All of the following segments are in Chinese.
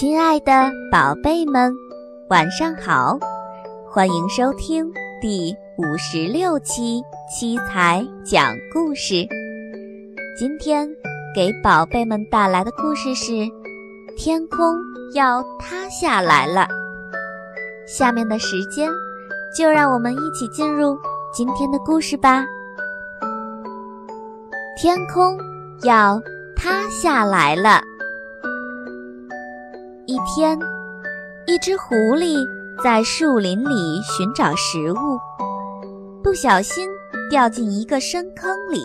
亲爱的宝贝们，晚上好！欢迎收听第五十六期七彩讲故事。今天给宝贝们带来的故事是《天空要塌下来了》。下面的时间，就让我们一起进入今天的故事吧。天空要塌下来了。一天，一只狐狸在树林里寻找食物，不小心掉进一个深坑里。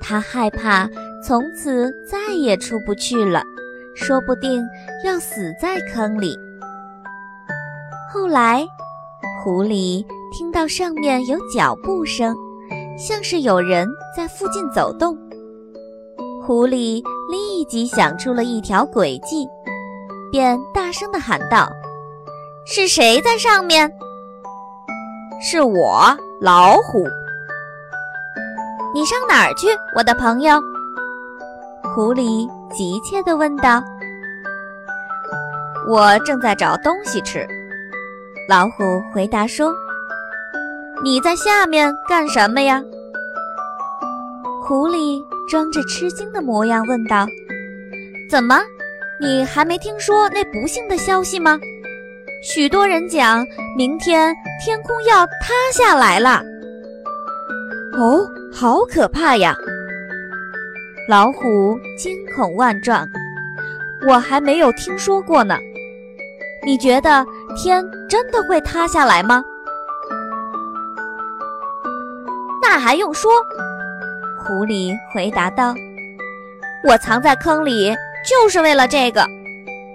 它害怕从此再也出不去了，说不定要死在坑里。后来，狐狸听到上面有脚步声，像是有人在附近走动。狐狸立即想出了一条诡计。便大声地喊道：“是谁在上面？”“是我，老虎。”“你上哪儿去，我的朋友？”狐狸急切地问道。“我正在找东西吃。”老虎回答说。“你在下面干什么呀？”狐狸装着吃惊的模样问道。“怎么？”你还没听说那不幸的消息吗？许多人讲明天天空要塌下来了。哦，好可怕呀！老虎惊恐万状。我还没有听说过呢。你觉得天真的会塌下来吗？那还用说？狐狸回答道：“我藏在坑里。”就是为了这个，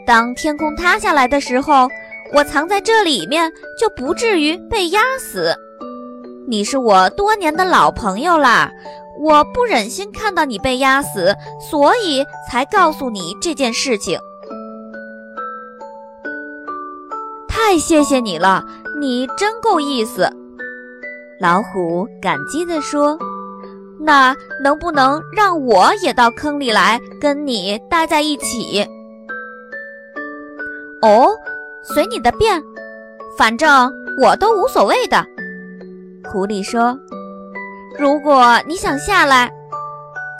当天空塌下来的时候，我藏在这里面就不至于被压死。你是我多年的老朋友啦，我不忍心看到你被压死，所以才告诉你这件事情。太谢谢你了，你真够意思。老虎感激地说。那能不能让我也到坑里来跟你待在一起？哦，随你的便，反正我都无所谓的。狐狸说：“如果你想下来，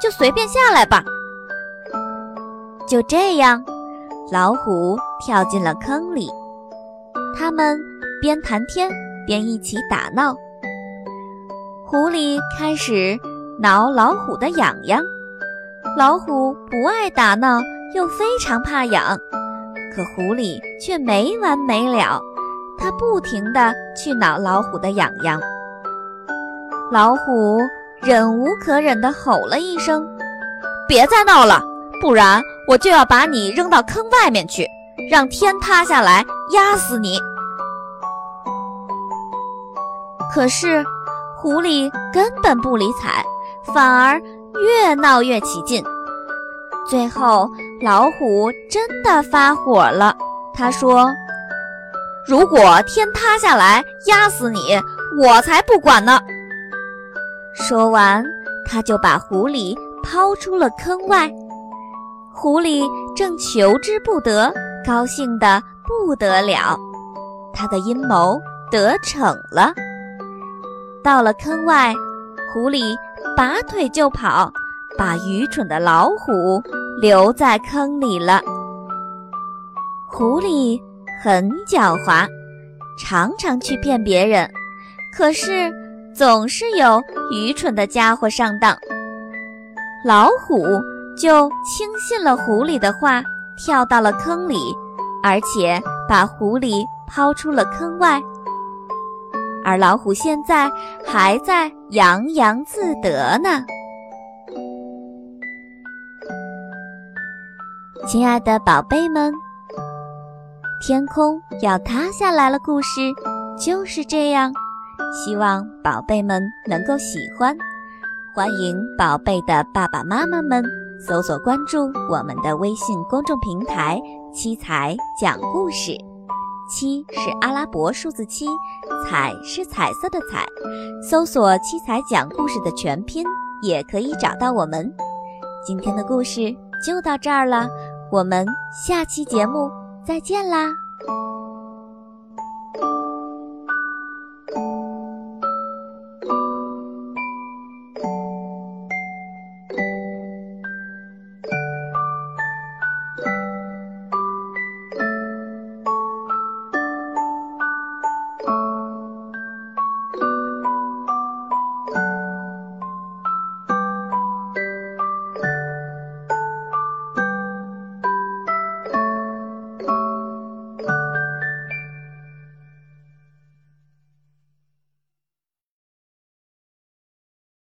就随便下来吧。”就这样，老虎跳进了坑里。他们边谈天边一起打闹。狐狸开始。挠老虎的痒痒，老虎不爱打闹，又非常怕痒，可狐狸却没完没了，它不停地去挠老虎的痒痒。老虎忍无可忍地吼了一声：“别再闹了，不然我就要把你扔到坑外面去，让天塌下来压死你。”可是狐狸根本不理睬。反而越闹越起劲，最后老虎真的发火了。他说：“如果天塌下来压死你，我才不管呢！”说完，他就把狐狸抛出了坑外。狐狸正求之不得，高兴得不得了，他的阴谋得逞了。到了坑外，狐狸。拔腿就跑，把愚蠢的老虎留在坑里了。狐狸很狡猾，常常去骗别人，可是总是有愚蠢的家伙上当。老虎就轻信了狐狸的话，跳到了坑里，而且把狐狸抛出了坑外。而老虎现在还在洋洋自得呢。亲爱的宝贝们，天空要塌下来了，故事就是这样。希望宝贝们能够喜欢。欢迎宝贝的爸爸妈妈们搜索关注我们的微信公众平台“七彩讲故事”。七是阿拉伯数字七，彩是彩色的彩。搜索“七彩讲故事”的全拼，也可以找到我们。今天的故事就到这儿了。我们下期节目再见啦！